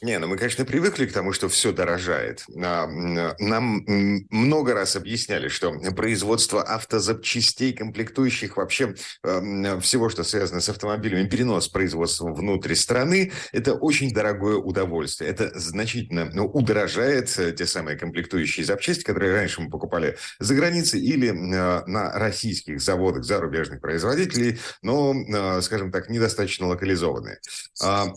Не, ну мы, конечно, привыкли к тому, что все дорожает. А, нам много раз объясняли, что производство автозапчастей, комплектующих вообще а, всего, что связано с автомобилями, перенос производства внутрь страны, это очень дорогое удовольствие. Это значительно ну, удорожает э, те самые комплектующие запчасти, которые раньше мы покупали за границей или а, на российских заводах зарубежных производителей, но, скажем так, недостаточно локализованные.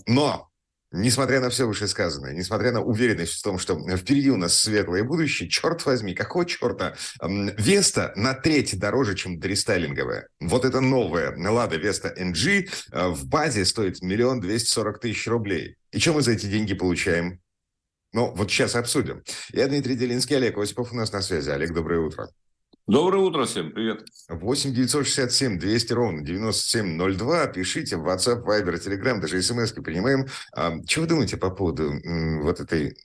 Но Несмотря на все вышесказанное, несмотря на уверенность в том, что впереди у нас светлое будущее, черт возьми, какого черта? Веста на треть дороже, чем дрестайлинговая. Вот это новая Лада Веста NG э, в базе стоит миллион двести сорок тысяч рублей. И что мы за эти деньги получаем? Ну, вот сейчас обсудим. Я Дмитрий Делинский, Олег Осипов у нас на связи. Олег, доброе утро. Доброе утро всем, привет. 8 967 200 ровно 9702. Пишите в WhatsApp, Viber, Telegram, даже смс принимаем. А, что вы думаете по поводу м, вот этой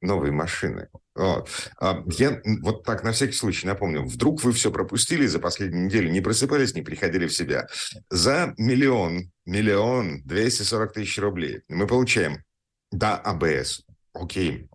новой машины? Вот. А, я вот так на всякий случай напомню. Вдруг вы все пропустили за последнюю неделю, не просыпались, не приходили в себя. За миллион, миллион двести сорок тысяч рублей мы получаем, да, АБС. Окей,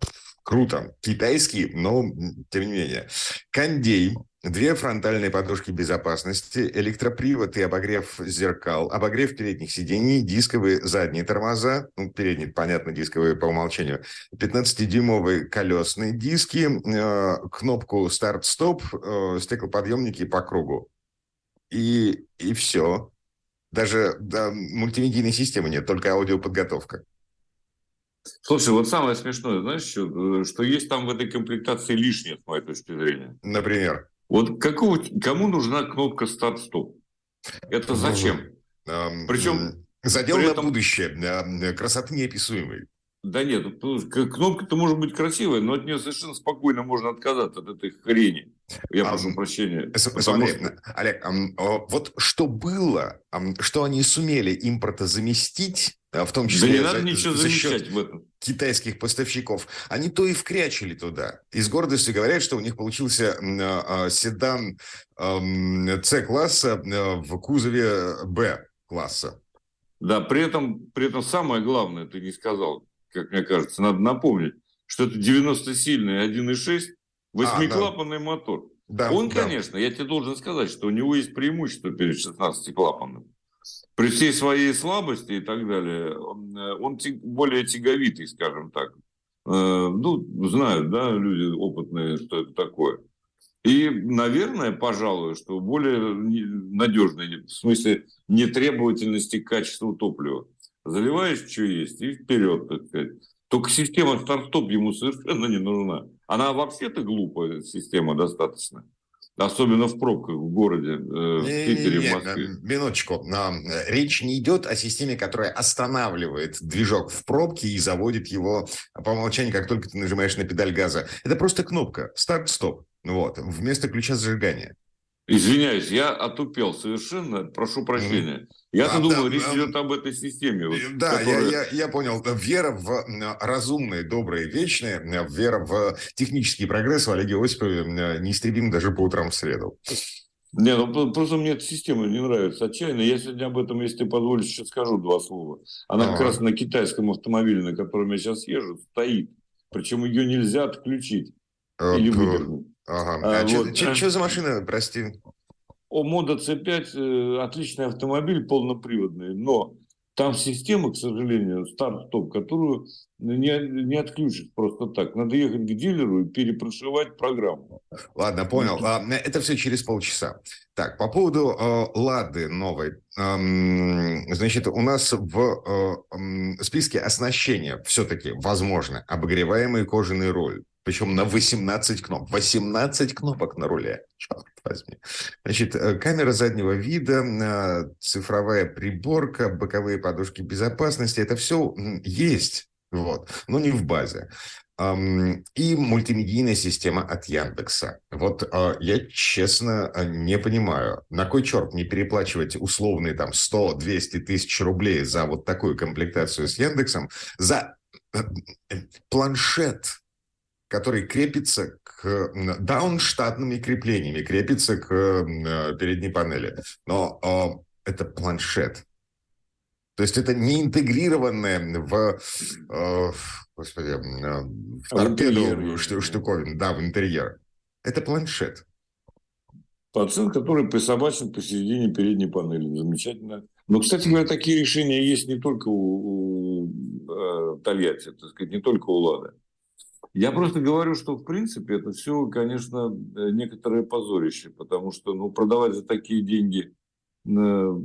круто. Китайский, но тем не менее. Кондей, Две фронтальные подушки безопасности, электропривод и обогрев зеркал, обогрев передних сидений, дисковые задние тормоза, ну, передние, понятно, дисковые по умолчанию, 15-дюймовые колесные диски, э, кнопку старт-стоп, э, стеклоподъемники по кругу. И, и все. Даже да, мультимедийной системы нет, только аудиоподготовка. Слушай, вот самое смешное, знаешь, что, что есть там в этой комплектации лишнее, с моей точки зрения. Например? Вот какого, кому нужна кнопка старт-стоп? Это зачем? Эм, Причем... Задел на этом... будущее. Красоты неописуемой. Да нет, ну, кнопка-то может быть красивая, но от нее совершенно спокойно можно отказаться от этой хрени. Я прошу а, прощения. Смотри, что... Олег, вот что было, что они сумели импортозаместить, а, в том числе да не надо за, ничего за счет в этом. китайских поставщиков, они то и вкрячили туда. И с гордостью говорят, что у них получился а, седан С-класса в кузове Б-класса. Да, при этом, при этом самое главное, ты не сказал, как мне кажется, надо напомнить, что это 90-сильный 1.6 восьмиклапанный а, да. мотор. Да, Он, да. конечно, я тебе должен сказать, что у него есть преимущество перед 16-клапанным. При всей своей слабости и так далее, он, э, он более тяговитый, скажем так. Э, ну, знают, да, люди опытные, что это такое. И, наверное, пожалуй, что более надежный, в смысле нетребовательности к качеству топлива заливаешь, что есть, и вперед, так сказать. Только система старт-стоп ему совершенно не нужна. Она вообще-то глупая система достаточно. Особенно в пробках в городе, э, в Питере, в Москве. Минуточку. Речь не идет о системе, которая останавливает движок в пробке и заводит его по умолчанию, как только ты нажимаешь на педаль газа. Это просто кнопка старт-стоп. Вот. Вместо ключа зажигания. Извиняюсь, я отупел совершенно, прошу прощения. Я-то а, думал, да, речь идет об этой системе. Вот, да, которая... я, я, я понял. Вера в разумное, доброе, вечное, вера в технический прогресс в Олеге Осипове неистребим даже по утрам в среду. Не, ну просто мне эта система не нравится отчаянно. Я сегодня об этом, если ты позволишь, еще скажу два слова. Она а как раз на китайском автомобиле, на котором я сейчас езжу, стоит. Причем ее нельзя отключить или выдернуть. Ага. А, а вот. что за машина, прости? О, Мода C5 э, отличный автомобиль, полноприводный, но там система, к сожалению, старт-стоп, которую не, не отключишь просто так. Надо ехать к дилеру и перепрошивать программу. Ладно, понял. А, это все через полчаса. Так, по поводу э, Лады новой. Эм, значит, у нас в э, списке оснащения все-таки, возможно, обогреваемый кожаный руль причем на 18 кнопок. 18 кнопок на руле, черт возьми. Значит, э, камера заднего вида, э, цифровая приборка, боковые подушки безопасности, это все есть, вот, но не в базе. И мультимедийная система от Яндекса. Вот э, я честно не понимаю, на кой черт не переплачивать условные там 100-200 тысяч рублей за вот такую комплектацию с Яндексом, за планшет который крепится к даунштатными креплениями, крепится к передней панели. Но это планшет. То есть это не интегрированное в, э, господи, в торпеду штуковин, да, в интерьер. Это планшет. Пациент, который присобачен посередине передней панели. Замечательно. Но, кстати говоря, такие решения есть не только у, у э, Тольятти, так сказать, не только у Лады. Я просто говорю, что в принципе это все, конечно, э, некоторое позорище, потому что ну, продавать за такие деньги э,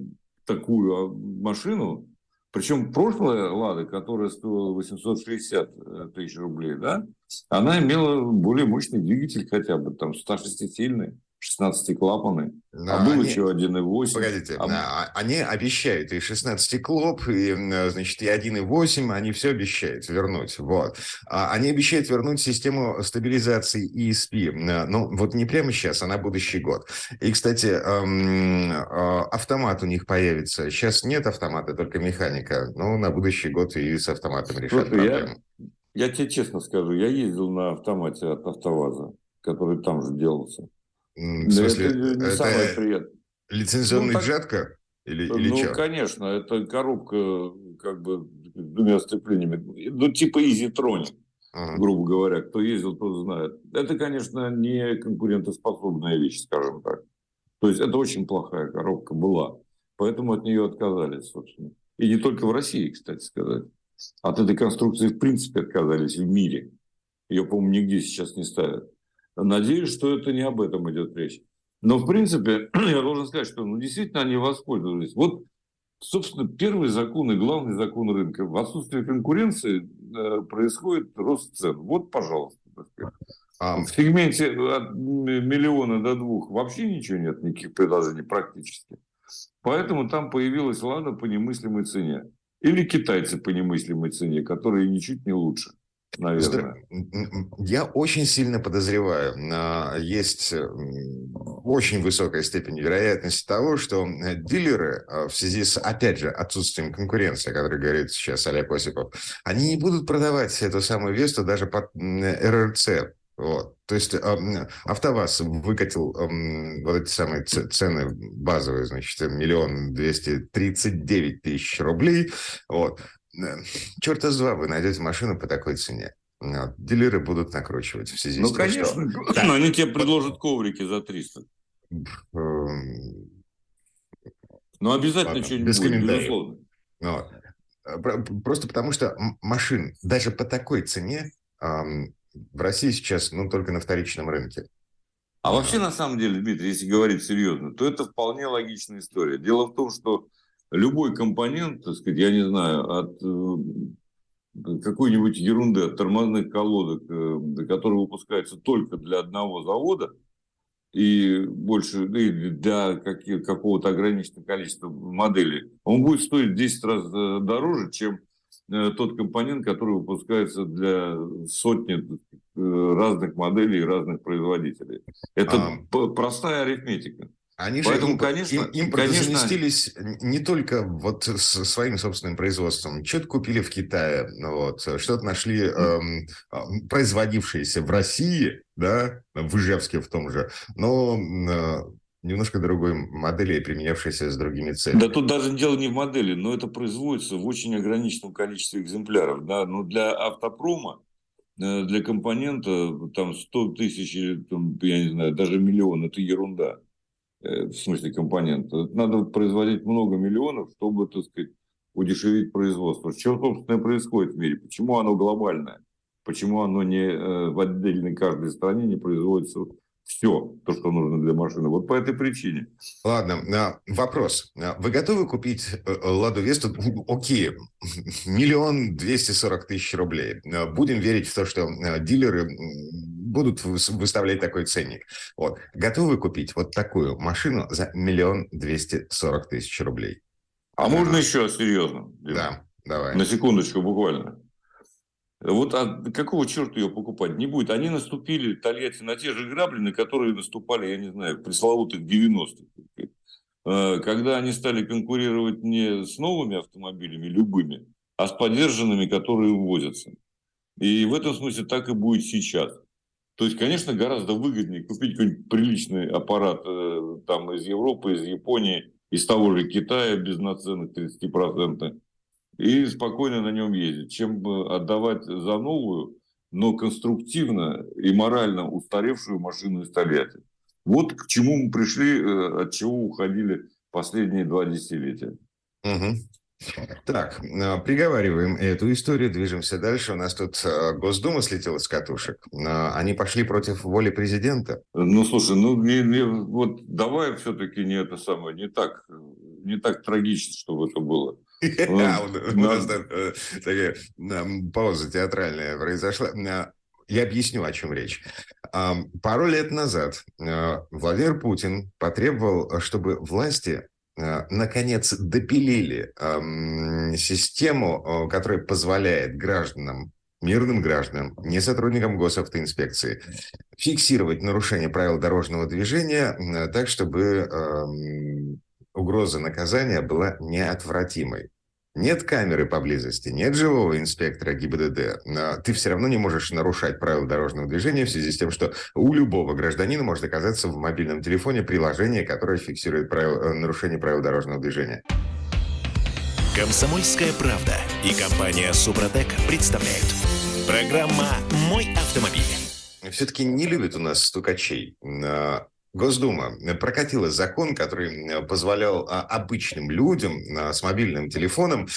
такую а, машину, причем прошлая Лада, которая стоила 860 э, тысяч рублей, да, она имела более мощный двигатель хотя бы, там 106-сильный. 16 клапаны, а был они... еще 1,8. Погодите, а... а... они обещают и 16 клоп, и, значит, и 1,8, они все обещают вернуть, вот. А они обещают вернуть систему стабилизации ESP, ну, вот не прямо сейчас, а на будущий год. И, кстати, э, автомат у них появится. Сейчас нет автомата, только механика, но на будущий год и с автоматом решат Слушай, проблему. Я, я тебе честно скажу, я ездил на автомате от АвтоВАЗа, который там же делался. В смысле, это не это самое приятное. Лицензионный ну, так, джетка? Или, или ну, что? конечно, это коробка как бы двумя сцеплениями. Ну, типа EasyTronic, ага. грубо говоря. Кто ездил, тот знает. Это, конечно, не конкурентоспособная вещь, скажем так. То есть это очень плохая коробка была. Поэтому от нее отказались, собственно. И не только в России, кстати сказать. От этой конструкции в принципе отказались в мире. Ее, по-моему, нигде сейчас не ставят. Надеюсь, что это не об этом идет речь. Но, в принципе, я должен сказать, что ну, действительно они воспользовались. Вот, собственно, первый закон и главный закон рынка. В отсутствии конкуренции э, происходит рост цен. Вот, пожалуйста. А... В сегменте от миллиона до двух вообще ничего нет, никаких предложений практически. Поэтому там появилась «Лада» по немыслимой цене. Или китайцы по немыслимой цене, которые ничуть не лучше наверное. Я очень сильно подозреваю, есть очень высокая степень вероятности того, что дилеры а, в связи с, опять же, отсутствием конкуренции, о которой говорит сейчас Олег Осипов, они не будут продавать эту самую Весту даже под РРЦ, вот. То есть э, АвтоВАЗ выкатил э, вот эти самые цены базовые, значит, миллион двести тридцать девять тысяч рублей. Вот. Черта с два вы найдете машину по такой цене. Вот. Дилеры будут накручивать в связи ну, с тем, конечно. что... Да. Но они тебе предложат коврики за 300. Эм, ну, обязательно что-нибудь Без будет, безусловно. Э, просто потому что машин даже по такой цене эм, в России сейчас ну, только на вторичном рынке. А вообще, на самом деле, Дмитрий, если говорить серьезно, то это вполне логичная история. Дело в том, что любой компонент, так сказать, я не знаю, от э, какой-нибудь ерунды, от тормозных колодок, э, которые выпускаются только для одного завода, и больше и для какого-то ограниченного количества моделей, он будет стоить в 10 раз э, дороже, чем тот компонент, который выпускается для сотни разных моделей и разных производителей. Это а... простая арифметика. Они Поэтому, же конечно, им, конечно... заместились не только вот с своим собственным производством. Что-то купили в Китае, вот, что-то нашли эм, производившееся в России, да, в Ижевске в том же, но э, немножко другой модели, применявшейся с другими целями. Да тут даже дело не в модели, но это производится в очень ограниченном количестве экземпляров. Да? Но для автопрома, э, для компонента там 100 тысяч или, там, я не знаю, даже миллион – это ерунда. Э, в смысле компонента. Надо производить много миллионов, чтобы, так сказать, удешевить производство. Что, собственно, происходит в мире? Почему оно глобальное? Почему оно не э, в отдельной каждой стране не производится все, то, что нужно для машины. Вот по этой причине. Ладно, а, вопрос. А вы готовы купить э, Ладу Весту? Окей, миллион двести сорок тысяч рублей. А будем верить в то, что дилеры будут выставлять такой ценник. Вот. Готовы купить вот такую машину за миллион двести сорок тысяч рублей? А, а можно еще серьезно? Да, давай. На секундочку буквально. Вот а какого черта ее покупать? Не будет. Они наступили, Тольятти, на те же грабли, на которые наступали, я не знаю, в пресловутых 90-х. Э, когда они стали конкурировать не с новыми автомобилями, любыми, а с поддержанными, которые увозятся. И в этом смысле так и будет сейчас. То есть, конечно, гораздо выгоднее купить какой-нибудь приличный аппарат э, там из Европы, из Японии, из того же Китая без наценок 30%, и спокойно на нем ездить, чем отдавать за новую, но конструктивно и морально устаревшую машину из Тольятти. Вот к чему мы пришли, э, от чего уходили последние два десятилетия. Угу. Так, э, приговариваем эту историю, движемся дальше. У нас тут э, Госдума слетела с катушек. Они пошли против воли президента. Ну, слушай, ну не, не, вот давай все-таки не это самое, не так, не так трагично, чтобы это было. У нас э, такая пауза театральная произошла. Я объясню, о чем речь. Пару лет назад э, Владимир Путин потребовал, чтобы власти э, наконец допилили систему, которая позволяет гражданам мирным гражданам, не сотрудникам госавтоинспекции, фиксировать нарушение правил дорожного движения так, чтобы угроза наказания была неотвратимой. Нет камеры поблизости, нет живого инспектора ГИБДД, но ты все равно не можешь нарушать правила дорожного движения в связи с тем, что у любого гражданина может оказаться в мобильном телефоне приложение, которое фиксирует правил, э, нарушение правил дорожного движения. Комсомольская правда и компания Супротек представляют. Программа «Мой автомобиль». Все-таки не любят у нас стукачей. Госдума прокатила закон, который позволял а, обычным людям а, с мобильным телефоном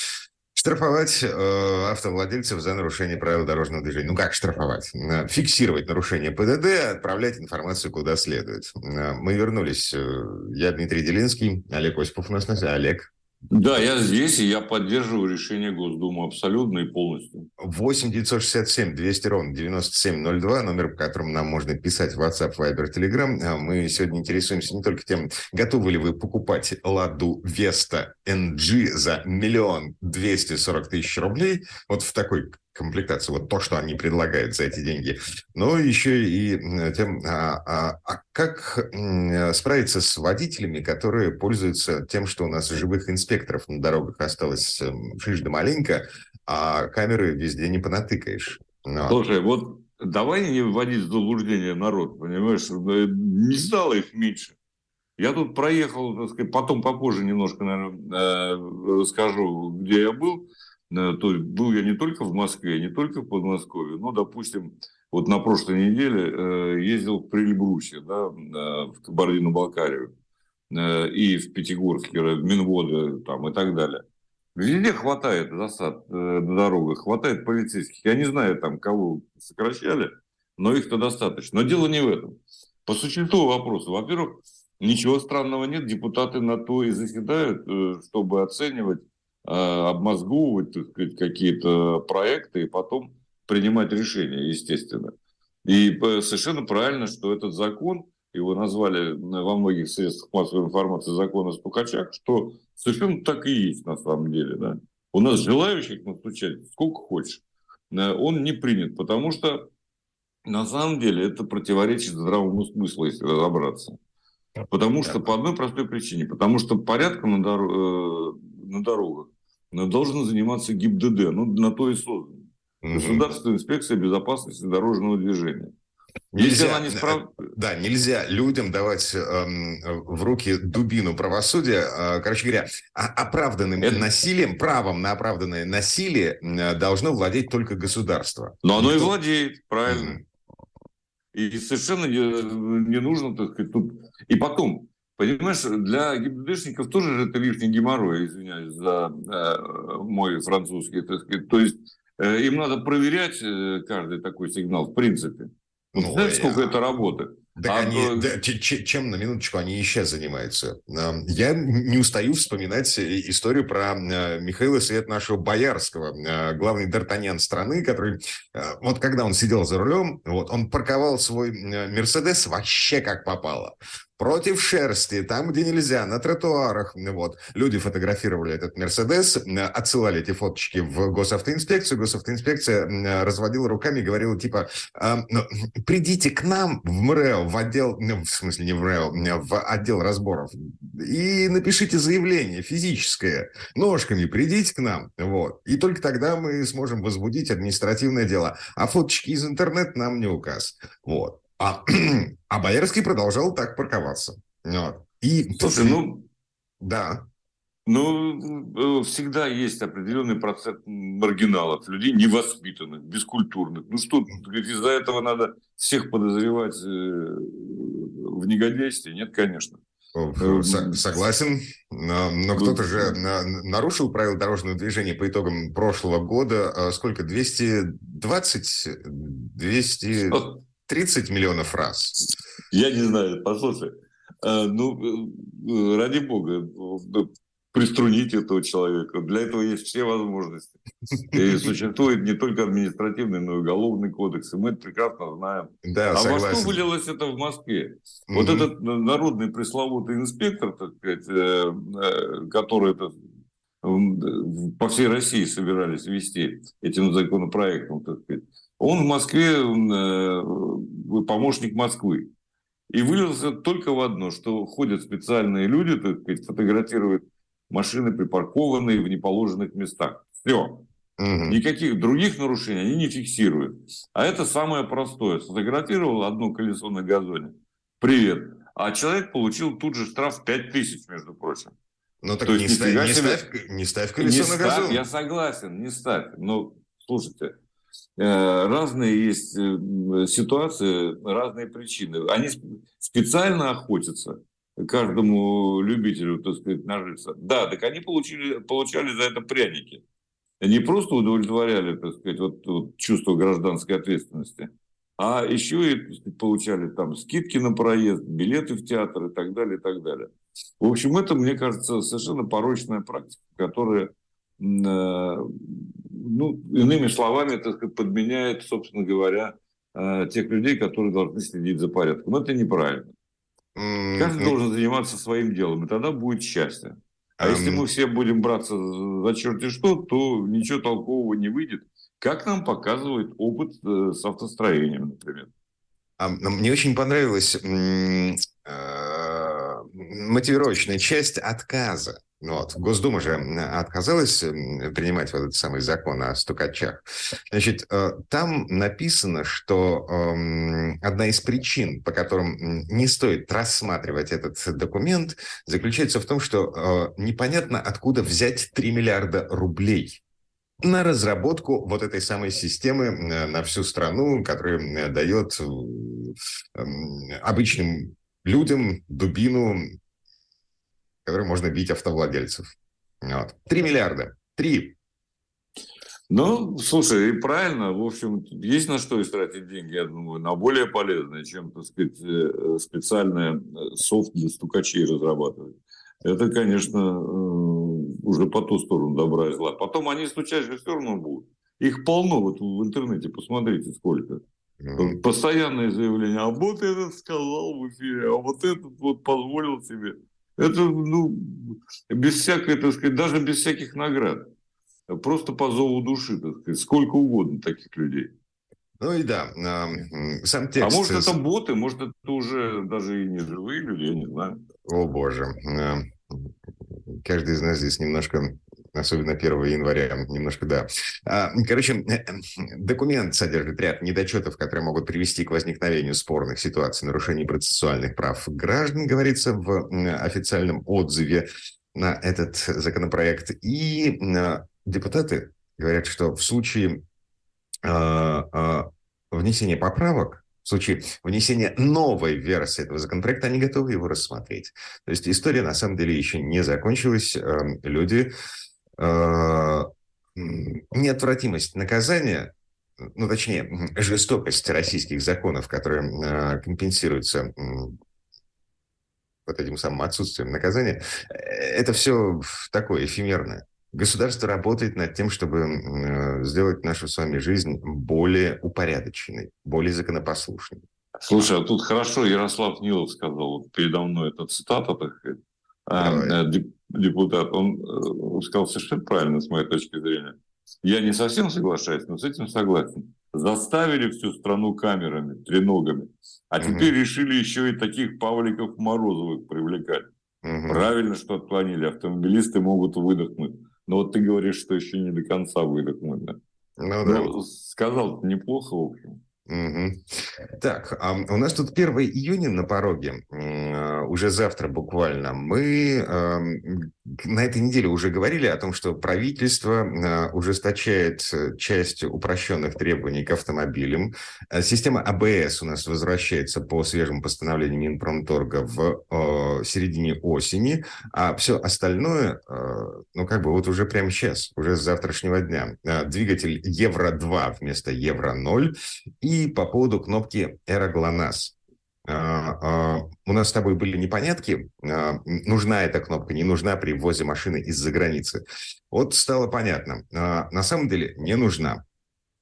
штрафовать э, автовладельцев за нарушение правил дорожного движения. Ну как штрафовать? Фиксировать нарушение ПДД, отправлять информацию куда следует. Мы вернулись. Э, я Дмитрий Делинский, Олег Осипов у нас на связи. Олег. Да, я здесь, и я поддерживаю решение Госдумы абсолютно и полностью. 8 967 200 ровно 9702, номер, по которому нам можно писать в WhatsApp, Viber, Telegram. А мы сегодня интересуемся не только тем, готовы ли вы покупать «Ладу Веста NG» за миллион двести сорок тысяч рублей, вот в такой комплектации, вот то, что они предлагают за эти деньги, но еще и тем, а, а, а как справиться с водителями, которые пользуются тем, что у нас живых инспекторов на дорогах осталось шиш да маленько, а камеры везде не понатыкаешь. Но... Слушай, вот давай не вводить в заблуждение народ, понимаешь, не стало их меньше. Я тут проехал, так сказать, потом попозже немножко, наверное, э, расскажу, где я был. Э, то был я не только в Москве, не только в Подмосковье, но, допустим, вот на прошлой неделе э, ездил в Прильбрусе, да, э, в Кабардино-Балкарию, и в Пятигорске, Минводы там, и так далее. Везде хватает засад на дорогах, хватает полицейских. Я не знаю, там, кого сокращали, но их-то достаточно. Но дело не в этом. По существу вопроса. Во-первых, ничего странного нет. Депутаты на то и заседают, чтобы оценивать обмозговывать так сказать, какие-то проекты и потом принимать решения, естественно. И совершенно правильно, что этот закон, его назвали во многих средствах массовой информации закон о стукачах, что совершенно так и есть на самом деле. Да? У нас желающих настучать сколько хочешь. Э, он не принят, потому что на самом деле это противоречит здравому смыслу, если разобраться. Потому что по одной простой причине. Потому что порядком на, дор- э, на дорогах должен заниматься ГИБДД. Ну, на то и создан. Угу. Государственная инспекция безопасности дорожного движения. Нельзя, не справ... Да, нельзя людям давать э, в руки дубину правосудия. Э, короче говоря, оправданным Это... насилием, правом на оправданное насилие должно владеть только государство. Но оно Никто... и владеет, правильно. Угу. И совершенно не, не нужно, так сказать, тут... И потом, Понимаешь, для ГИБДДшников тоже же это лишний геморрой, извиняюсь за э, мой французский, так сказать. То есть э, им надо проверять э, каждый такой сигнал в принципе. Ну, Знаешь, сколько это работы? Так а, они, да, чем на минуточку они сейчас занимаются? Я не устаю вспоминать историю про Михаила Свет нашего Боярского, главный д'Артаньян страны, который, вот когда он сидел за рулем, вот, он парковал свой Мерседес вообще как попало. Против шерсти, там, где нельзя, на тротуарах. Вот. Люди фотографировали этот Мерседес, отсылали эти фоточки в госавтоинспекцию. Госавтоинспекция разводила руками и говорила, типа, ну, придите к нам в МРЭО, в отдел, ну, в смысле не в МРЭО, в отдел разборов, и напишите заявление физическое. Ножками придите к нам. Вот. И только тогда мы сможем возбудить административное дело. А фоточки из интернета нам не указ. Вот. А, а Боярский продолжал так парковаться. Вот. И, Слушай, ну... Да. Ну, э, всегда есть определенный процент маргиналов, людей невоспитанных, бескультурных. Ну что, из-за этого надо всех подозревать э, в негодяйстве? Нет, конечно. Эм, согласен, но кто-то же нарушил правила дорожного движения по итогам прошлого года. А сколько? 220? 230 миллионов раз? Я не знаю, послушай. Э, ну, э, ради бога, приструнить этого человека. Для этого есть все возможности. И существует не только административный, но и уголовный кодекс. И мы это прекрасно знаем. Да, а согласен. во что вылилось это в Москве? Mm-hmm. Вот этот народный пресловутый инспектор, так сказать, э, э, который это по всей России собирались вести этим законопроектом, так сказать, он в Москве э, помощник Москвы. И вылился только в одно, что ходят специальные люди, так сказать, фотографируют машины, припаркованные в неположенных местах. Все. Угу. Никаких других нарушений они не фиксируют. А это самое простое. Сфотографировал одно колесо на газоне. Привет. А человек получил тут же штраф 5 тысяч, между прочим. Ну так То не, ставь, не, ставь, не ставь колесо не на газон. Ставь, я согласен, не ставь. Но слушайте, э, разные есть э, ситуации, разные причины. Они специально охотятся каждому любителю, так сказать, нажиться. Да, так они получили, получали за это пряники. Не просто удовлетворяли, так сказать, вот, вот чувство гражданской ответственности, а еще и получали там скидки на проезд, билеты в театр и так далее, и так далее. В общем, это, мне кажется, совершенно порочная практика, которая, э, ну, иными словами, так сказать, подменяет, собственно говоря, э, тех людей, которые должны следить за порядком. Это неправильно. Каждый должен заниматься своим делом, и тогда будет счастье. А если мы все будем браться за черти что, то ничего толкового не выйдет. Как нам показывает опыт э, с автостроением, например. Мне очень понравилась э, мотивировочная часть отказа вот. Госдума же отказалась принимать вот этот самый закон о стукачах. Значит, э, там написано, что эм, одна из причин, по которым не стоит рассматривать этот документ, заключается в том, что непонятно, откуда взять 3 миллиарда рублей на разработку вот этой самой системы э, на всю страну, которая дает эм, обычным людям дубину которым можно бить автовладельцев. Вот. Три миллиарда. Три. Ну, слушай, и правильно, в общем, есть на что истратить деньги, я думаю, на более полезное, чем, так сказать, э, специальное э, софт для стукачей разрабатывать. Это, конечно, э, уже по ту сторону добра и зла. Потом они стучать же все равно будут. Их полно вот в интернете, посмотрите сколько. Mm-hmm. Постоянные заявления, а вот этот сказал в эфире, а вот этот вот позволил себе. Это, ну, без всякой, так сказать, даже без всяких наград. Просто по зову души, так сказать. Сколько угодно таких людей. Ну и да, сам текст... А может, это боты, может, это уже даже и не живые люди, я не знаю. О, боже. Каждый из нас здесь немножко особенно 1 января, немножко, да. А, короче, документ содержит ряд недочетов, которые могут привести к возникновению спорных ситуаций, нарушений процессуальных прав граждан, говорится в официальном отзыве на этот законопроект. И депутаты говорят, что в случае а, а, внесения поправок в случае внесения новой версии этого законопроекта, они готовы его рассмотреть. То есть история на самом деле еще не закончилась. Эм, люди Э, неотвратимость наказания, ну, точнее, жестокость российских законов, которые э, компенсируются вот этим самым отсутствием наказания, э, это все такое эфемерное. Государство работает над тем, чтобы сделать нашу с вами жизнь более упорядоченной, более законопослушной. Слушай, а тут хорошо Ярослав Нилов сказал, передо мной эта цитата, так сказать, а, э, депутат, он э, сказал совершенно правильно, с моей точки зрения. Я не совсем соглашаюсь, но с этим согласен. Заставили всю страну камерами, треногами, а угу. теперь решили еще и таких Павликов Морозовых привлекать. Угу. Правильно, что отклонили. Автомобилисты могут выдохнуть. Но вот ты говоришь, что еще не до конца выдохнуть. Да? Ну, да. Ну, сказал неплохо, в общем. Угу. Так, а у нас тут 1 июня на пороге, а, уже завтра буквально. Мы на этой неделе уже говорили о том, что правительство а, ужесточает э, часть упрощенных требований к автомобилям. А, система АБС у нас возвращается по свежему постановлению Минпромторга в середине осени, а все остальное, ну как бы вот уже прямо сейчас, уже с завтрашнего дня. Двигатель Евро-2 вместо Евро-0 и по поводу кнопки. А, а, у нас с тобой были непонятки, а, нужна эта кнопка, не нужна при ввозе машины из-за границы. Вот стало понятно. На самом деле не нужна.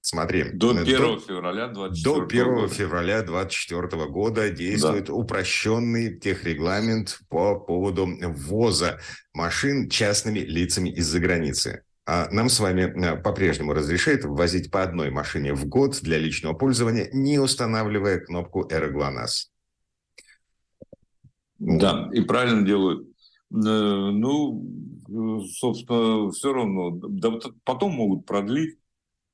Смотри. До 1 до, февраля 2024 До 1 года. февраля 2024 года действует да. упрощенный техрегламент по поводу ввоза машин частными лицами из-за границы. А нам с вами э, по-прежнему разрешает ввозить по одной машине в год для личного пользования, не устанавливая кнопку «Эроглонасс». Да, и правильно делают. Э, ну, собственно, все равно. Да потом могут продлить.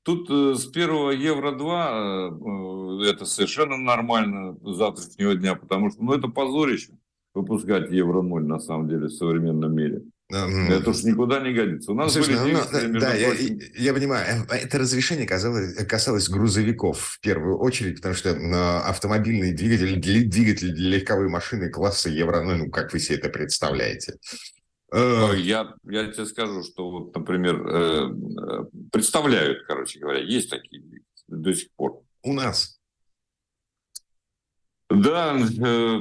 Тут э, с первого Евро-2 это совершенно нормально завтрашнего дня, потому что ну, это позорище выпускать Евро-0 на самом деле в современном мире. Это уж никуда не годится. У нас Слушай, были ну, ну, Да, я, я понимаю. Э, это разрешение касалось, касалось грузовиков в первую очередь, потому что автомобильный двигатель, двигатель для легковой машины класса Евро, ну, ну, как вы себе это представляете? Э, я, я тебе скажу, что вот, например, э, представляют, короче говоря, есть такие до сих пор. У нас? Да,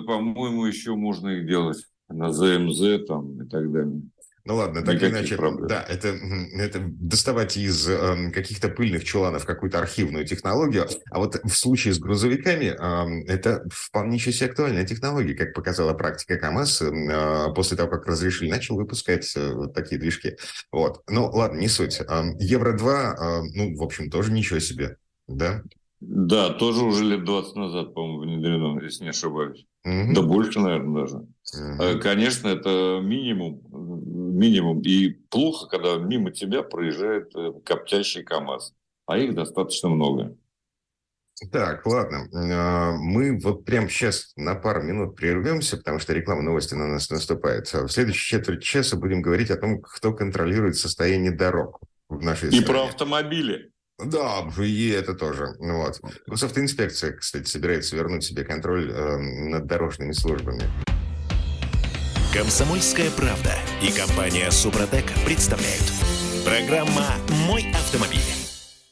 по-моему, еще можно их делать на ЗМЗ там и так далее. Ну ладно, так Никаких иначе, проблем. да, это, это доставать из э, каких-то пыльных чуланов какую-то архивную технологию, а вот в случае с грузовиками э, это вполне себе актуальная технология, как показала практика КАМАЗ, э, после того, как разрешили, начал выпускать э, вот такие движки. Вот, ну ладно, не суть. Э, Евро-2, э, ну, в общем, тоже ничего себе, да? Да, тоже уже лет 20 назад, по-моему, внедрено, если не ошибаюсь. Угу. Да больше, наверное, даже. Угу. Конечно, это минимум, минимум. И плохо, когда мимо тебя проезжает э, коптящий КАМАЗ. А их достаточно много. Так, ладно. А, мы вот прямо сейчас на пару минут прервемся, потому что реклама новости на нас наступает. В следующей четверть часа будем говорить о том, кто контролирует состояние дорог в нашей стране. И про автомобили. Да, и это тоже. Ну вот. Госавтоинспекция, кстати, собирается вернуть себе контроль э, над дорожными службами. Комсомольская правда и компания Супротек представляют. Программа «Мой автомобиль».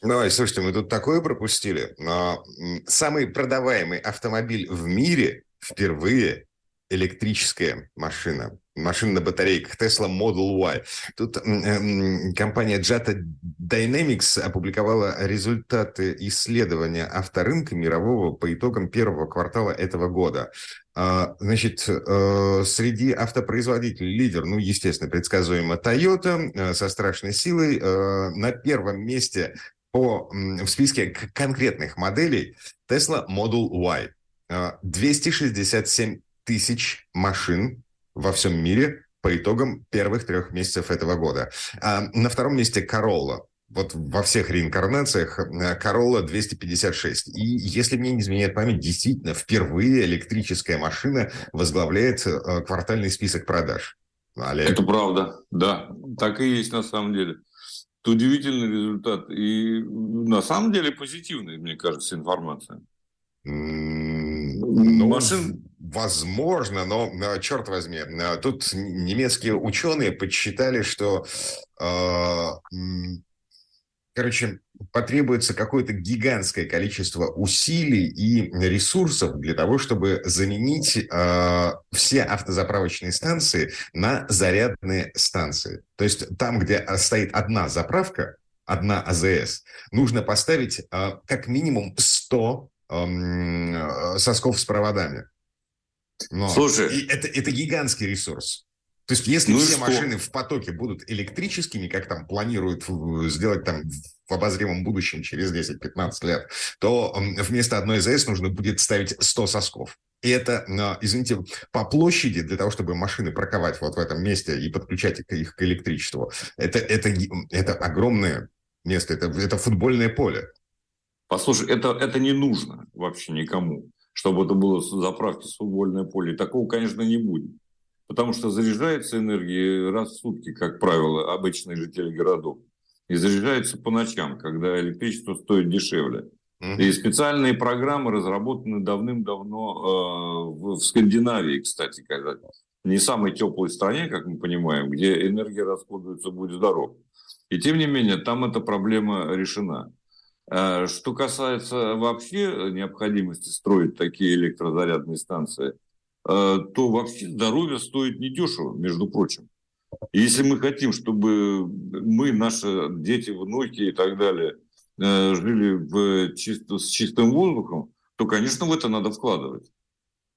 Давай, слушайте, мы тут такое пропустили. Но самый продаваемый автомобиль в мире впервые электрическая машина машин на батарейках Tesla Model Y. Тут э, компания Jata Dynamics опубликовала результаты исследования авторынка мирового по итогам первого квартала этого года. А, значит, э, среди автопроизводителей лидер, ну, естественно, предсказуемо Toyota э, со страшной силой. Э, на первом месте по, в списке конкретных моделей Tesla Model Y. 267 тысяч машин во всем мире по итогам первых трех месяцев этого года. А на втором месте Corolla. Вот во всех реинкарнациях Corolla 256. И если мне не изменяет память, действительно, впервые электрическая машина возглавляет э, квартальный список продаж. Олег. Это правда, да. Так и есть на самом деле. Это удивительный результат. И на самом деле позитивная, мне кажется, информация. Ну, Машин... Возможно, но, черт возьми, э, тут немецкие ученые подсчитали, что, э, короче, потребуется какое-то гигантское количество усилий и ресурсов для того, чтобы заменить э, все автозаправочные станции на зарядные станции. То есть там, где стоит одна заправка, одна АЗС, нужно поставить э, как минимум 100 эм, сосков с проводами. Но Слушай, это, это гигантский ресурс. То есть, если ну все машины в потоке будут электрическими, как там планируют сделать там в обозримом будущем через 10-15 лет, то вместо одной АЗС нужно будет ставить 100 сосков. И это, а, извините, по площади для того, чтобы машины парковать вот в этом месте и подключать их к электричеству, это, это, это огромное место, это, это футбольное поле. Послушай, это, это не нужно вообще никому, чтобы это было заправки с футбольное поле. И такого, конечно, не будет. Потому что заряжается энергия раз в сутки, как правило, обычные жители городов. И заряжается по ночам, когда электричество стоит дешевле. И специальные программы разработаны давным-давно э, в Скандинавии, кстати, когда не самой теплой стране, как мы понимаем, где энергия расходуется, будет здоров. И тем не менее, там эта проблема решена. Э, что касается вообще необходимости строить такие электрозарядные станции, то вообще здоровье стоит недешево, между прочим. Если мы хотим, чтобы мы, наши дети, внуки и так далее – Э, жили в чисто, с чистым воздухом, то, конечно, в это надо вкладывать.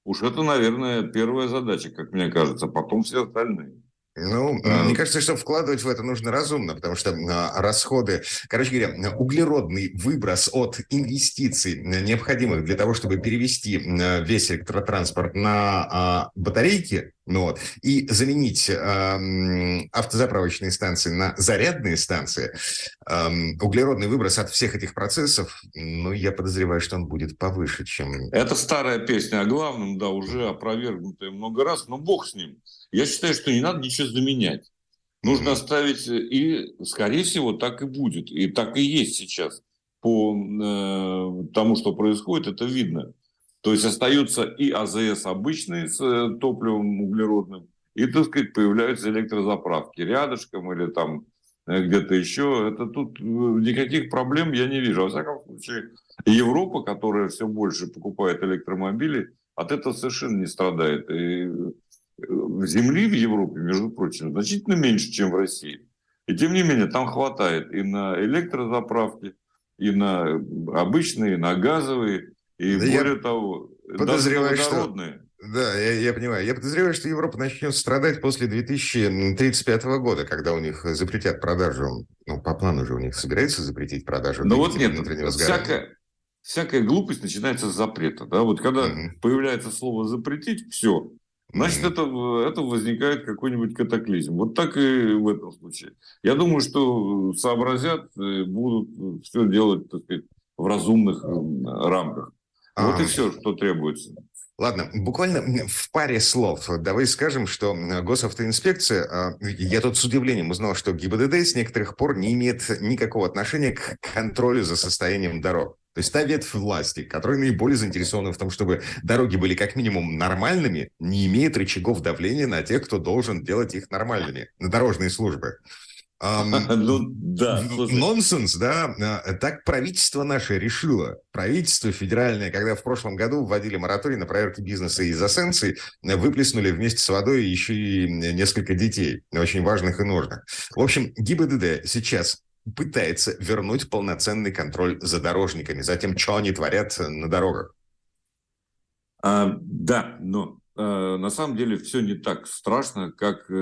Уж это, наверное, первая задача, как мне кажется, потом все остальные. Ну, а... мне кажется, что вкладывать в это нужно разумно, потому что а, расходы, короче говоря, углеродный выброс от инвестиций, необходимых для того, чтобы перевести весь электротранспорт на а, батарейки, ну вот, и заменить э, автозаправочные станции на зарядные станции, э, углеродный выброс от всех этих процессов, ну, я подозреваю, что он будет повыше, чем... Это старая песня о главном, да, уже опровергнутая много раз, но бог с ним. Я считаю, что не надо ничего заменять. Нужно оставить, и, скорее всего, так и будет. И так и есть сейчас. По э, тому, что происходит, это видно. То есть остаются и АЗС обычные с э, топливом углеродным, и, так сказать, появляются электрозаправки рядышком или там э, где-то еще. Это тут э, никаких проблем я не вижу. Во всяком случае, Европа, которая все больше покупает электромобили, от этого совершенно не страдает. И земли в Европе, между прочим, значительно меньше, чем в России. И тем не менее, там хватает и на электрозаправки, и на обычные, и на газовые, и да более того, подозреваю, что... Да, я, я понимаю. Я подозреваю, что Европа начнет страдать после 2035 года, когда у них запретят продажу, ну, по плану же у них собирается запретить продажу Ну вот нет, всякая, всякая глупость начинается с запрета. Да? Вот когда mm-hmm. появляется слово «запретить», все, значит, это, это возникает какой-нибудь катаклизм. Вот так и в этом случае. Я думаю, что сообразят, э, будут все делать, так сказать, в разумных рамках. Вот а, и все, что требуется. Ладно, буквально в паре слов. Давай скажем, что госавтоинспекция, а, я тут с удивлением узнал, что ГИБДД с некоторых пор не имеет никакого отношения к контролю за состоянием дорог. То есть та ветвь власти, которая наиболее заинтересована в том, чтобы дороги были как минимум нормальными, не имеет рычагов давления на тех, кто должен делать их нормальными, на дорожные службы. Ну, да. Нонсенс, да. А, так правительство наше решило. Правительство федеральное, когда в прошлом году вводили мораторий на проверки бизнеса из-за санкций, выплеснули вместе с водой еще и несколько детей, очень важных и нужных. В общем, ГИБДД сейчас пытается вернуть полноценный контроль за дорожниками, за тем, что они творят на дорогах. А, да, но Э, на самом деле все не так страшно, как э,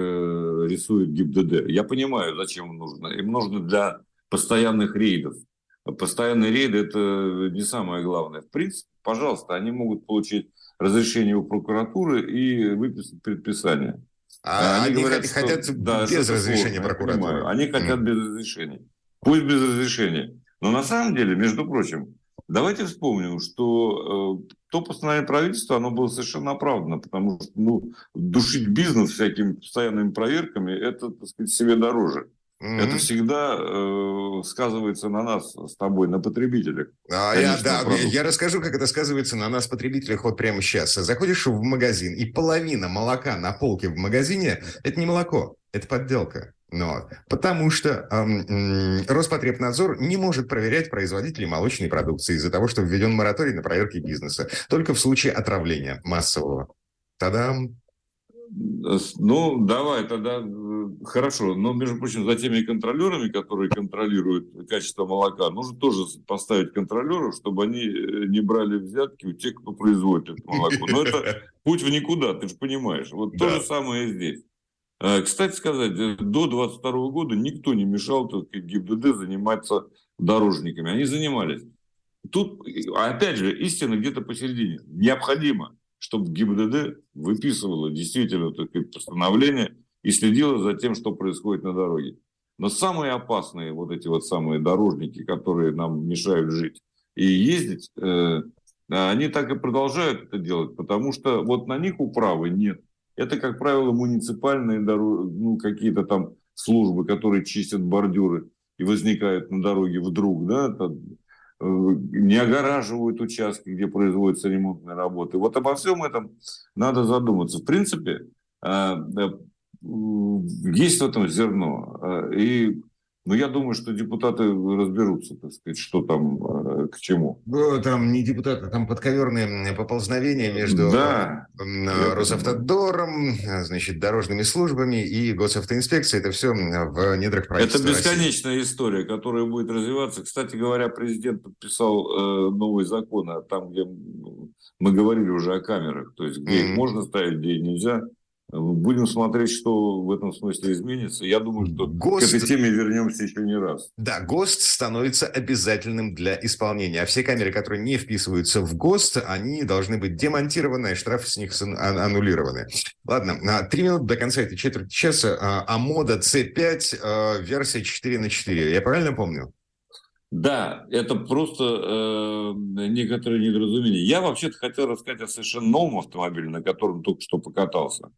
рисует ГИБДД. Я понимаю, зачем им нужно. Им нужно для постоянных рейдов. Постоянные рейды – это не самое главное. В принципе, пожалуйста, они могут получить разрешение у прокуратуры и выписать предписание. А они, они говорят, хотят что, да, без разрешения прокуратуры. Они хотят mm. без разрешения. Пусть без разрешения. Но на самом деле, между прочим, давайте вспомним, что э, то постановление правительства, оно было совершенно оправдано, потому что ну, душить бизнес всякими постоянными проверками, это, так сказать, себе дороже. Mm-hmm. Это всегда э, сказывается на нас с тобой, на потребителях. А, я, да, я расскажу, как это сказывается на нас, потребителях, вот прямо сейчас. Заходишь в магазин, и половина молока на полке в магазине – это не молоко, это подделка. Но, потому что эм, Роспотребнадзор не может проверять производителей молочной продукции из-за того, что введен мораторий на проверки бизнеса. Только в случае отравления массового. Тадам! Ну, давай тогда, э, хорошо. Но, между прочим, за теми контролерами, которые контролируют качество молока, нужно тоже поставить контролеров, чтобы они э, не брали взятки у тех, кто производит это молоко. Но это путь в никуда, ты же понимаешь. Вот то же самое здесь. Э, кстати сказать, до 22 года никто не мешал только ГИБДД заниматься дорожниками. Они занимались. Тут, опять же, истина где-то посередине. Необходимо чтобы ГИБДД выписывала действительно такое постановление и следила за тем, что происходит на дороге. Но самые опасные вот эти вот самые дорожники, которые нам мешают жить и ездить, э, они так и продолжают это делать, потому что вот на них управы нет. Это, как правило, муниципальные дороги, ну, какие-то там службы, которые чистят бордюры и возникают на дороге вдруг, да, Э, не огораживают участки, где производятся ремонтные работы. Вот обо всем этом надо задуматься. В принципе, э, э, есть в этом зерно. И ну, я думаю, что депутаты разберутся, так сказать, что там к чему. Ну, там не депутаты, там подковерные поползновения между да, Росавтодором, значит, дорожными службами и госавтоинспекцией. Это все в недрах правительства Это бесконечная России. история, которая будет развиваться. Кстати говоря, президент подписал э, новый закон, а там, где мы говорили уже о камерах, то есть где mm-hmm. их можно ставить, где нельзя. Будем смотреть, что в этом смысле изменится. Я думаю, что ГОСТ... к этой теме вернемся еще не раз. Да, ГОСТ становится обязательным для исполнения. А все камеры, которые не вписываются в ГОСТ, они должны быть демонтированы, и штрафы с них а, аннулированы. Ладно, на три минуты до конца этой четверти часа. Амода C5, а, версия 4 на 4. Я правильно помню? Да, это просто э, некоторые недоразумения. Я вообще-то хотел рассказать о совершенно новом автомобиле, на котором только что покатался.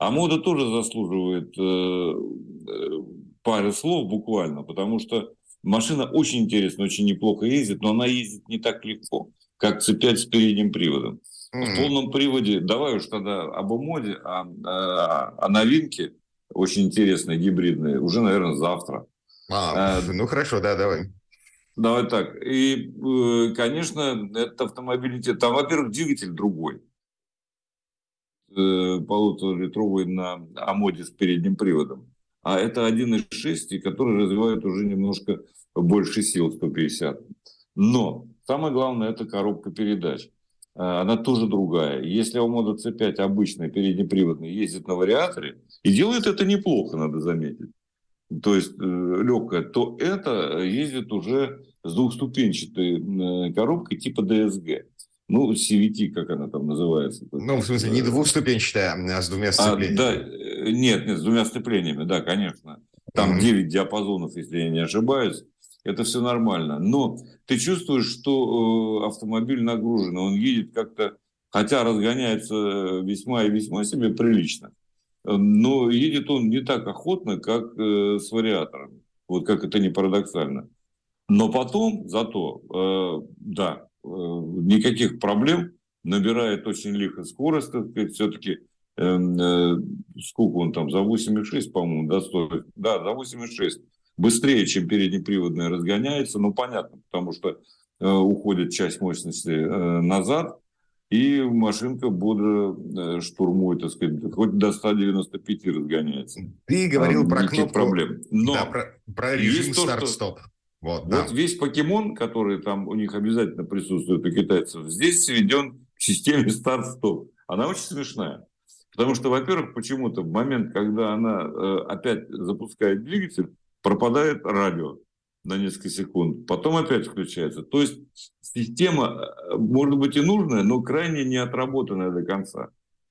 А мода тоже заслуживает э, э, пары слов буквально, потому что машина очень интересная, очень неплохо ездит, но она ездит не так легко, как C5 с передним приводом. Mm-hmm. В полном приводе, давай уж тогда об моде, о, о, о новинке, очень интересной, гибридной, уже, наверное, завтра. А, а, ну хорошо, да, давай. Давай так. И, э, конечно, этот автомобиль, там, во-первых, двигатель другой. Э, полуторалитровый на Амоде с передним приводом. А это 1.6, который развивает уже немножко больше сил 150. Но самое главное это коробка передач. Э, она тоже другая. Если Амода C5 обычный переднеприводный ездит на вариаторе, и делает это неплохо, надо заметить, то есть э, легкая, то это ездит уже с двухступенчатой коробкой типа DSG ну, CVT, как она там называется. Ну, в смысле, не двухступенчатая, а с двумя сцеплениями. А, да, э, нет, нет, с двумя сцеплениями, да, конечно. Там mm-hmm. 9 диапазонов, если я не ошибаюсь. Это все нормально. Но ты чувствуешь, что э, автомобиль нагружен, он едет как-то, хотя разгоняется весьма и весьма себе прилично, но едет он не так охотно, как э, с вариатором. Вот как это не парадоксально. Но потом, зато, э, да, Э, никаких проблем, набирает очень лихо скорость, так сказать, все-таки э, э, сколько он там, за 8,6, по-моему, да, стоит, да, за 8,6, быстрее, чем переднеприводная разгоняется, ну, понятно, потому что э, уходит часть мощности э, назад, и машинка бодро э, штурмует, так сказать, хоть до 195 разгоняется. Ты говорил про кнопку... проблем. Но да, про, про режим старт-стоп. Вот, да. вот весь покемон, который там у них обязательно присутствует у китайцев, здесь сведен к системе старт-стоп. Она очень смешная. Потому что, во-первых, почему-то в момент, когда она э, опять запускает двигатель, пропадает радио на несколько секунд, потом опять включается. То есть система, э, может быть, и нужная, но крайне не отработанная до конца.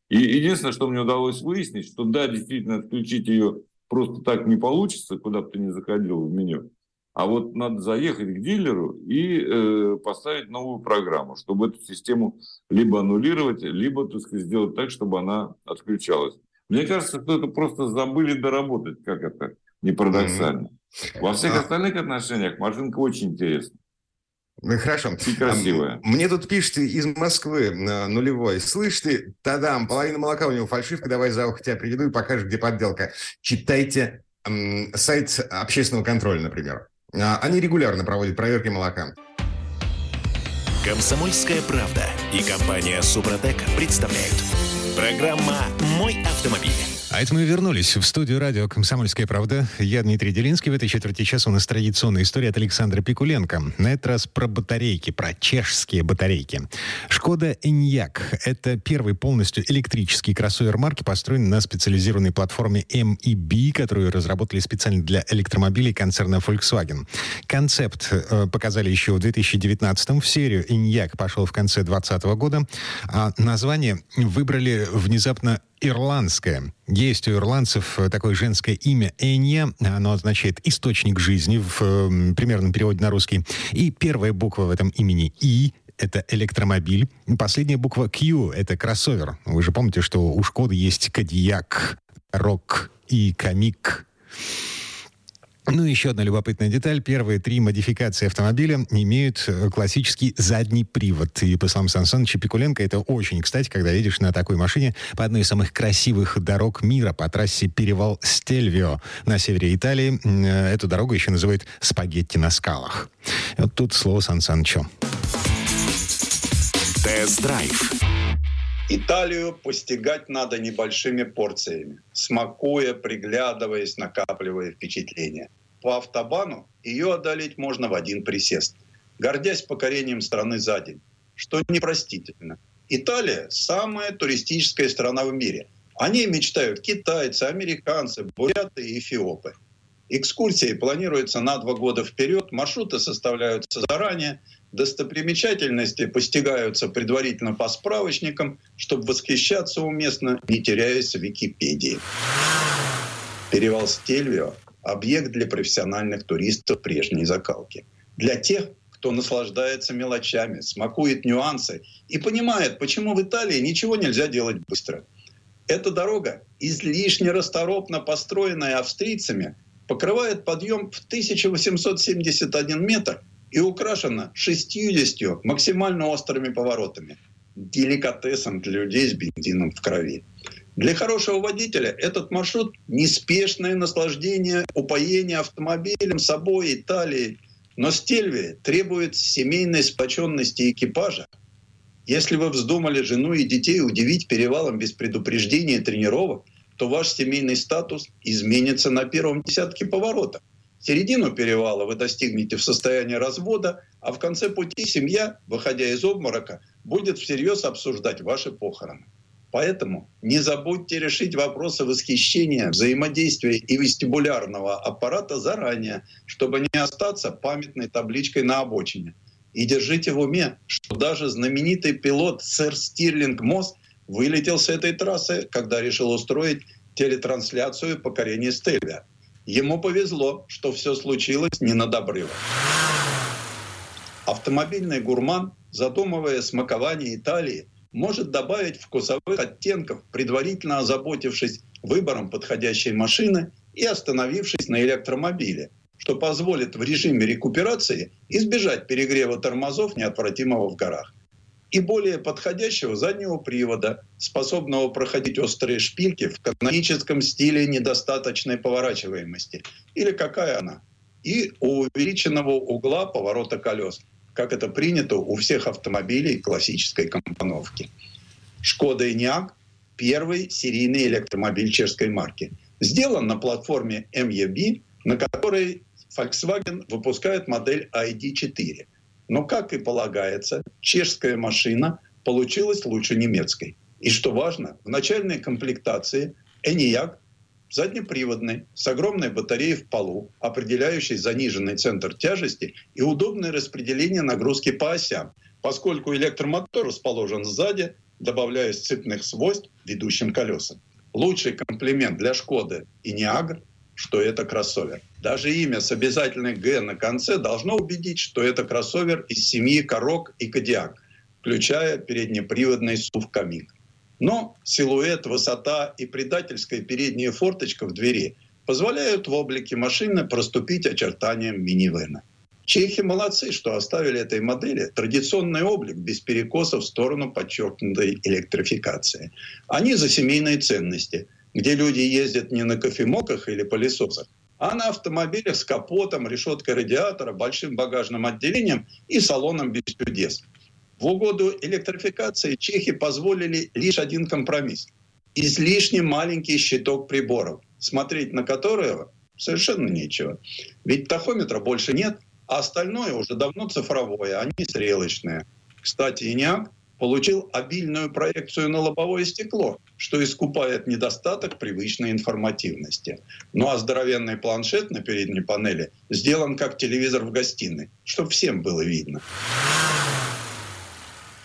И единственное, что мне удалось выяснить, что да, действительно, отключить ее просто так не получится, куда бы ты ни заходил в меню. А вот надо заехать к дилеру и э, поставить новую программу, чтобы эту систему либо аннулировать, либо так сказать, сделать так, чтобы она отключалась. Мне кажется, что это просто забыли доработать, как это не парадоксально. Mm-hmm. Во всех а остальных отношениях машинка очень интересна. Ну, хорошо. И красивая. Мне тут пишет из Москвы нулевой. Слышь ты, тадам, половина молока у него фальшивка, давай за ухо тебя приведу и покажешь, где подделка. Читайте м, сайт общественного контроля, например. А, они регулярно проводят проверки молока. Комсомольская правда и компания Супротек представляют. Программа «Мой автомобиль». А это мы вернулись в студию радио «Комсомольская правда». Я Дмитрий Делинский. В этой четверти часа у нас традиционная история от Александра Пикуленко. На этот раз про батарейки, про чешские батарейки. «Шкода Эньяк» — это первый полностью электрический кроссовер марки, построенный на специализированной платформе MEB, которую разработали специально для электромобилей концерна Volkswagen. Концепт э, показали еще в 2019-м. В серию Эньяк пошел в конце 2020 года. А название выбрали внезапно ирландское. Есть у ирландцев такое женское имя Энья. Оно означает «источник жизни» в э, примерном переводе на русский. И первая буква в этом имени «И» это электромобиль. Последняя буква Q — это кроссовер. Вы же помните, что у Шкоды есть Кадияк, Рок и Камик. Ну и еще одна любопытная деталь. Первые три модификации автомобиля имеют э, классический задний привод. И по словам Сан Саныча Пикуленко, это очень кстати, когда едешь на такой машине по одной из самых красивых дорог мира по трассе Перевал Стельвио на севере Италии. Э, эту дорогу еще называют «спагетти на скалах». Вот тут слово Сан Санычу. Тест-драйв. Италию постигать надо небольшими порциями, смакуя, приглядываясь, накапливая впечатления. По автобану ее одолеть можно в один присест, гордясь покорением страны за день, что непростительно. Италия – самая туристическая страна в мире. О ней мечтают китайцы, американцы, буряты и эфиопы. Экскурсии планируются на два года вперед, маршруты составляются заранее – Достопримечательности постигаются предварительно по справочникам, чтобы восхищаться уместно, не теряясь в Википедии. Перевал Стельвио – объект для профессиональных туристов прежней закалки. Для тех, кто наслаждается мелочами, смакует нюансы и понимает, почему в Италии ничего нельзя делать быстро. Эта дорога, излишне расторопно построенная австрийцами, покрывает подъем в 1871 метр и украшена 60 максимально острыми поворотами. Деликатесом для людей с бензином в крови. Для хорошего водителя этот маршрут – неспешное наслаждение, упоение автомобилем, собой, Италией. Но Стельвия требует семейной сплоченности экипажа. Если вы вздумали жену и детей удивить перевалом без предупреждения и тренировок, то ваш семейный статус изменится на первом десятке поворотов. Середину перевала вы достигнете в состоянии развода, а в конце пути семья, выходя из обморока, будет всерьез обсуждать ваши похороны. Поэтому не забудьте решить вопросы восхищения, взаимодействия и вестибулярного аппарата заранее, чтобы не остаться памятной табличкой на обочине. И держите в уме, что даже знаменитый пилот сэр Стирлинг Мосс вылетел с этой трассы, когда решил устроить телетрансляцию покорения Стельвия. Ему повезло, что все случилось не над обрывом. Автомобильный гурман, задумывая смакование Италии, может добавить вкусовых оттенков, предварительно озаботившись выбором подходящей машины и остановившись на электромобиле, что позволит в режиме рекуперации избежать перегрева тормозов, неотвратимого в горах и более подходящего заднего привода, способного проходить острые шпильки в каноническом стиле недостаточной поворачиваемости. Или какая она? И увеличенного угла поворота колес, как это принято у всех автомобилей классической компоновки. «Шкода Эниак» – первый серийный электромобиль чешской марки. Сделан на платформе MEB, на которой Volkswagen выпускает модель ID4 – но, как и полагается, чешская машина получилась лучше немецкой. И что важно, в начальной комплектации Эниак заднеприводный, с огромной батареей в полу, определяющей заниженный центр тяжести и удобное распределение нагрузки по осям, поскольку электромотор расположен сзади, добавляя сцепных свойств ведущим колесам. Лучший комплимент для Шкоды и Ниагр что это кроссовер. Даже имя с обязательной «Г» на конце должно убедить, что это кроссовер из семьи Корок и Кодиак, включая переднеприводный SUV Камик. Но силуэт, высота и предательская передняя форточка в двери позволяют в облике машины проступить очертаниям минивэна. Чехи молодцы, что оставили этой модели традиционный облик без перекосов в сторону подчеркнутой электрификации. Они за семейные ценности – где люди ездят не на кофемоках или пылесосах, а на автомобилях с капотом, решеткой радиатора, большим багажным отделением и салоном без чудес. В угоду электрификации чехи позволили лишь один компромисс. Излишне маленький щиток приборов, смотреть на которого совершенно нечего. Ведь тахометра больше нет, а остальное уже давно цифровое, а не стрелочное. Кстати, ИНИАК получил обильную проекцию на лобовое стекло, что искупает недостаток привычной информативности. Ну а здоровенный планшет на передней панели сделан как телевизор в гостиной, чтобы всем было видно.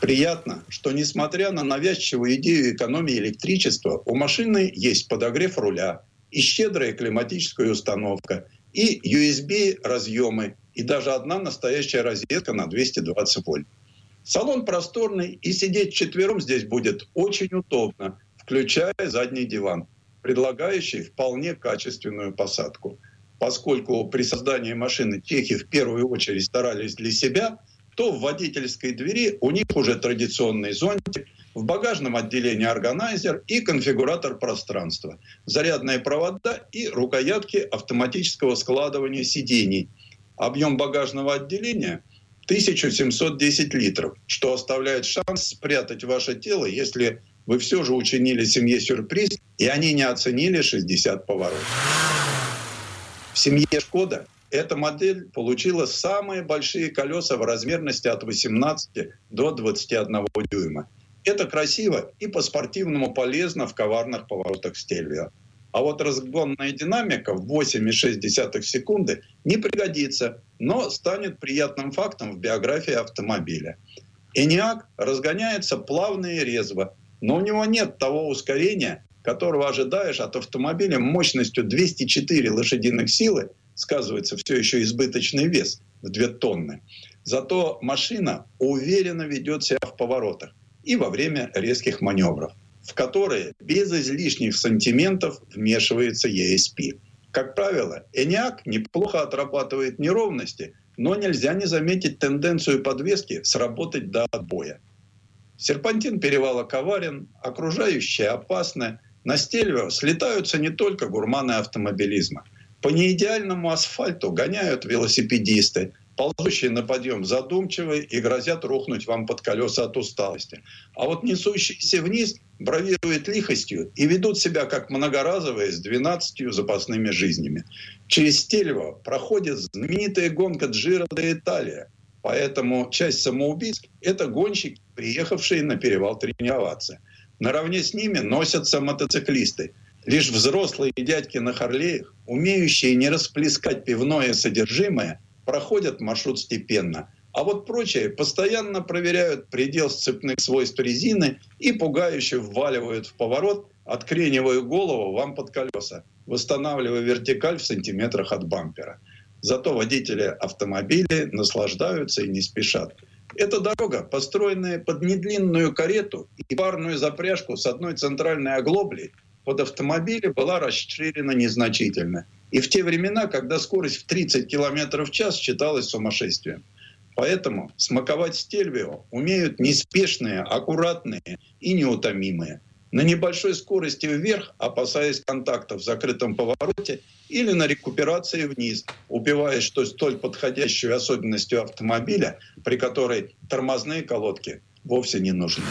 Приятно, что несмотря на навязчивую идею экономии электричества, у машины есть подогрев руля и щедрая климатическая установка, и USB-разъемы, и даже одна настоящая розетка на 220 вольт. Салон просторный, и сидеть четвером здесь будет очень удобно, включая задний диван, предлагающий вполне качественную посадку. Поскольку при создании машины чехи в первую очередь старались для себя – то в водительской двери у них уже традиционный зонтик, в багажном отделении органайзер и конфигуратор пространства, зарядные провода и рукоятки автоматического складывания сидений. Объем багажного отделения 1710 литров, что оставляет шанс спрятать ваше тело, если вы все же учинили семье сюрприз, и они не оценили 60 поворотов. В семье «Шкода» эта модель получила самые большие колеса в размерности от 18 до 21 дюйма. Это красиво и по-спортивному полезно в коварных поворотах стельвио. А вот разгонная динамика в 8,6 секунды не пригодится, но станет приятным фактом в биографии автомобиля. Эниак разгоняется плавно и резво, но у него нет того ускорения, которого ожидаешь от автомобиля мощностью 204 лошадиных силы сказывается все еще избыточный вес в 2 тонны. Зато машина уверенно ведет себя в поворотах и во время резких маневров, в которые без излишних сантиментов вмешивается ESP. Как правило, ENIAC неплохо отрабатывает неровности, но нельзя не заметить тенденцию подвески сработать до отбоя. Серпантин перевала коварен, окружающее опасное. На Стельвио слетаются не только гурманы автомобилизма – по неидеальному асфальту гоняют велосипедисты, ползущие на подъем задумчивые и грозят рухнуть вам под колеса от усталости. А вот несущиеся вниз бравируют лихостью и ведут себя как многоразовые с 12 запасными жизнями. Через Стельво проходит знаменитая гонка Джиро де Италия. Поэтому часть самоубийц – это гонщики, приехавшие на перевал тренироваться. Наравне с ними носятся мотоциклисты – Лишь взрослые дядьки на Харлеях, умеющие не расплескать пивное содержимое, проходят маршрут степенно. А вот прочие постоянно проверяют предел сцепных свойств резины и пугающе вваливают в поворот, откренивая голову вам под колеса, восстанавливая вертикаль в сантиметрах от бампера. Зато водители автомобилей наслаждаются и не спешат. Эта дорога, построенная под недлинную карету и парную запряжку с одной центральной оглоблей, под автомобили была расширена незначительно. И в те времена, когда скорость в 30 км в час считалась сумасшествием. Поэтому смаковать стельвио умеют неспешные, аккуратные и неутомимые. На небольшой скорости вверх, опасаясь контакта в закрытом повороте, или на рекуперации вниз, упиваясь что столь подходящей особенностью автомобиля, при которой тормозные колодки вовсе не нужны.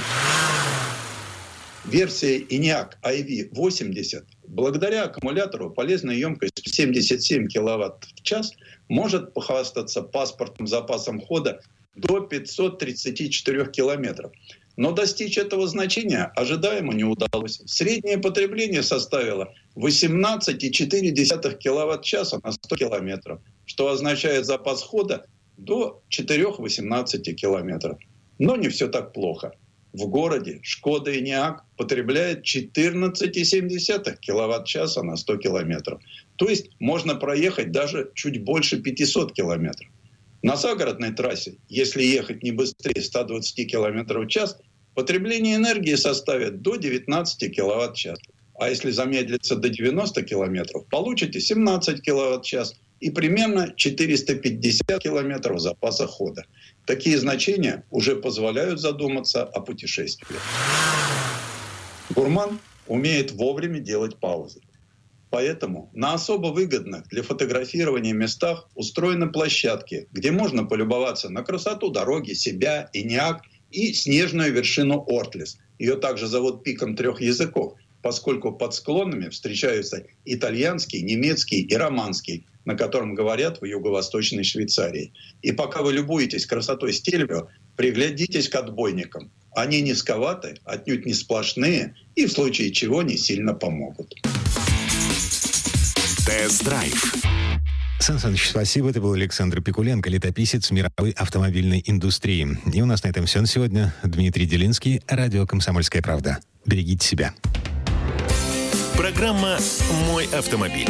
Версия ENIAC IV80 благодаря аккумулятору полезной емкостью 77 кВт в час может похвастаться паспортным запасом хода до 534 километров. Но достичь этого значения ожидаемо не удалось. Среднее потребление составило 18,4 киловатт-часа на 100 километров, что означает запас хода до 4-18 километров. Но не все так плохо в городе Шкода Эниак потребляет 14,7 киловатт-часа на 100 километров. То есть можно проехать даже чуть больше 500 километров. На загородной трассе, если ехать не быстрее 120 километров в час, потребление энергии составит до 19 киловатт-час. А если замедлиться до 90 километров, получите 17 киловатт-час и примерно 450 километров запаса хода. Такие значения уже позволяют задуматься о путешествии. Гурман умеет вовремя делать паузы. Поэтому на особо выгодных для фотографирования местах устроены площадки, где можно полюбоваться на красоту дороги, себя, ИНИАК и снежную вершину Ортлис. Ее также зовут пиком трех языков, поскольку под склонами встречаются итальянский, немецкий и романский, на котором говорят в юго-восточной Швейцарии. И пока вы любуетесь красотой Стельвио, приглядитесь к отбойникам. Они низковаты, отнюдь не сплошные и в случае чего не сильно помогут. Тест-драйв. Сан Саныч, спасибо. Это был Александр Пикуленко, летописец мировой автомобильной индустрии. И у нас на этом все на сегодня. Дмитрий Делинский, радио «Комсомольская правда». Берегите себя. Программа «Мой автомобиль».